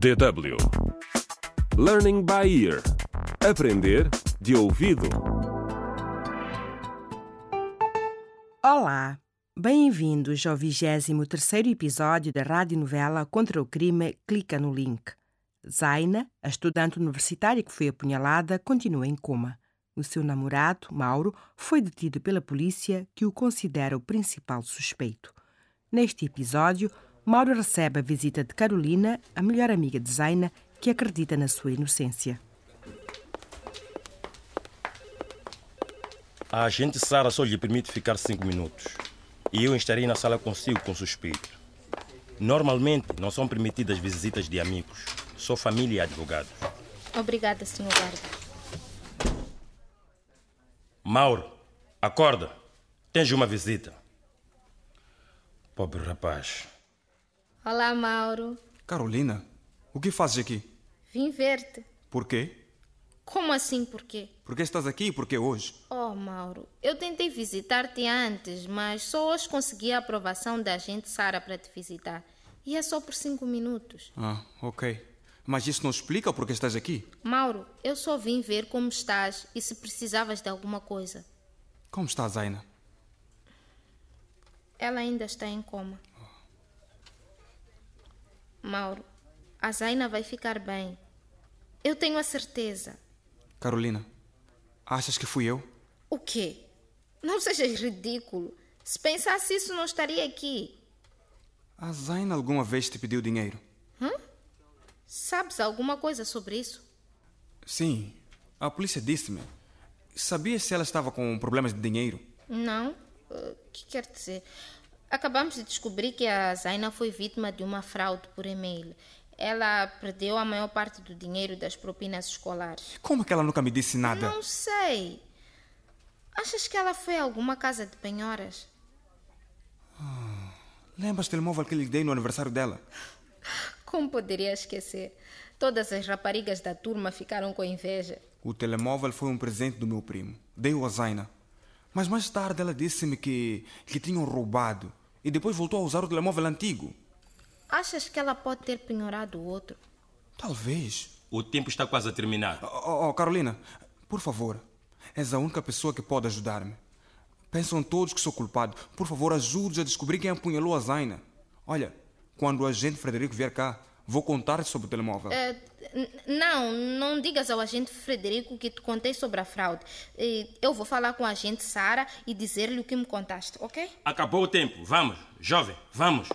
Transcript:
DW Learning by Ear Aprender de ouvido. Olá, bem-vindos ao 23 episódio da radionovela Contra o Crime Clica no Link. Zaina, a estudante universitária que foi apunhalada, continua em coma. O seu namorado, Mauro, foi detido pela polícia, que o considera o principal suspeito. Neste episódio, Mauro recebe a visita de Carolina, a melhor amiga de Zaina, que acredita na sua inocência. A agente Sara só lhe permite ficar cinco minutos. E eu estarei na sala consigo com suspeito. Normalmente não são permitidas visitas de amigos, só família e advogados. Obrigada, Sr. Guarda. Mauro, acorda. Tens uma visita. Pobre rapaz. Olá, Mauro. Carolina, o que fazes aqui? Vim ver-te. Por quê? Como assim por quê? Por que estás aqui e por que hoje? Oh, Mauro, eu tentei visitar-te antes, mas só hoje consegui a aprovação da agente Sara para te visitar. E é só por cinco minutos. Ah, ok. Mas isso não explica por que estás aqui. Mauro, eu só vim ver como estás e se precisavas de alguma coisa. Como está a Zaina? Ela ainda está em coma. Mauro, a Zaina vai ficar bem. Eu tenho a certeza. Carolina, achas que fui eu? O quê? Não sejas ridículo. Se pensasse isso, não estaria aqui. A Zaina alguma vez te pediu dinheiro? Hã? Sabes alguma coisa sobre isso? Sim, a polícia disse-me. Sabia se ela estava com problemas de dinheiro? Não. O que quer dizer? Acabamos de descobrir que a Zaina foi vítima de uma fraude por e-mail. Ela perdeu a maior parte do dinheiro das propinas escolares. Como é que ela nunca me disse nada? Não sei. Achas que ela foi a alguma casa de penhoras? Lembras do telemóvel que lhe dei no aniversário dela? Como poderia esquecer? Todas as raparigas da turma ficaram com inveja. O telemóvel foi um presente do meu primo. Dei-o a Zaina. Mas mais tarde ela disse-me que, que tinham roubado e depois voltou a usar o telemóvel antigo. Achas que ela pode ter penhorado o outro? Talvez. O tempo está quase a terminar. Oh, oh, Carolina, por favor. És a única pessoa que pode ajudar-me. Pensam todos que sou culpado. Por favor, ajude a descobrir quem apunhalou a Zaina. Olha, quando o agente Frederico vier cá, vou contar sobre o telemóvel. N- não, não digas ao agente Frederico que te contei sobre a fraude. Eu vou falar com a agente Sara e dizer-lhe o que me contaste, ok? Acabou o tempo. Vamos, jovem, vamos.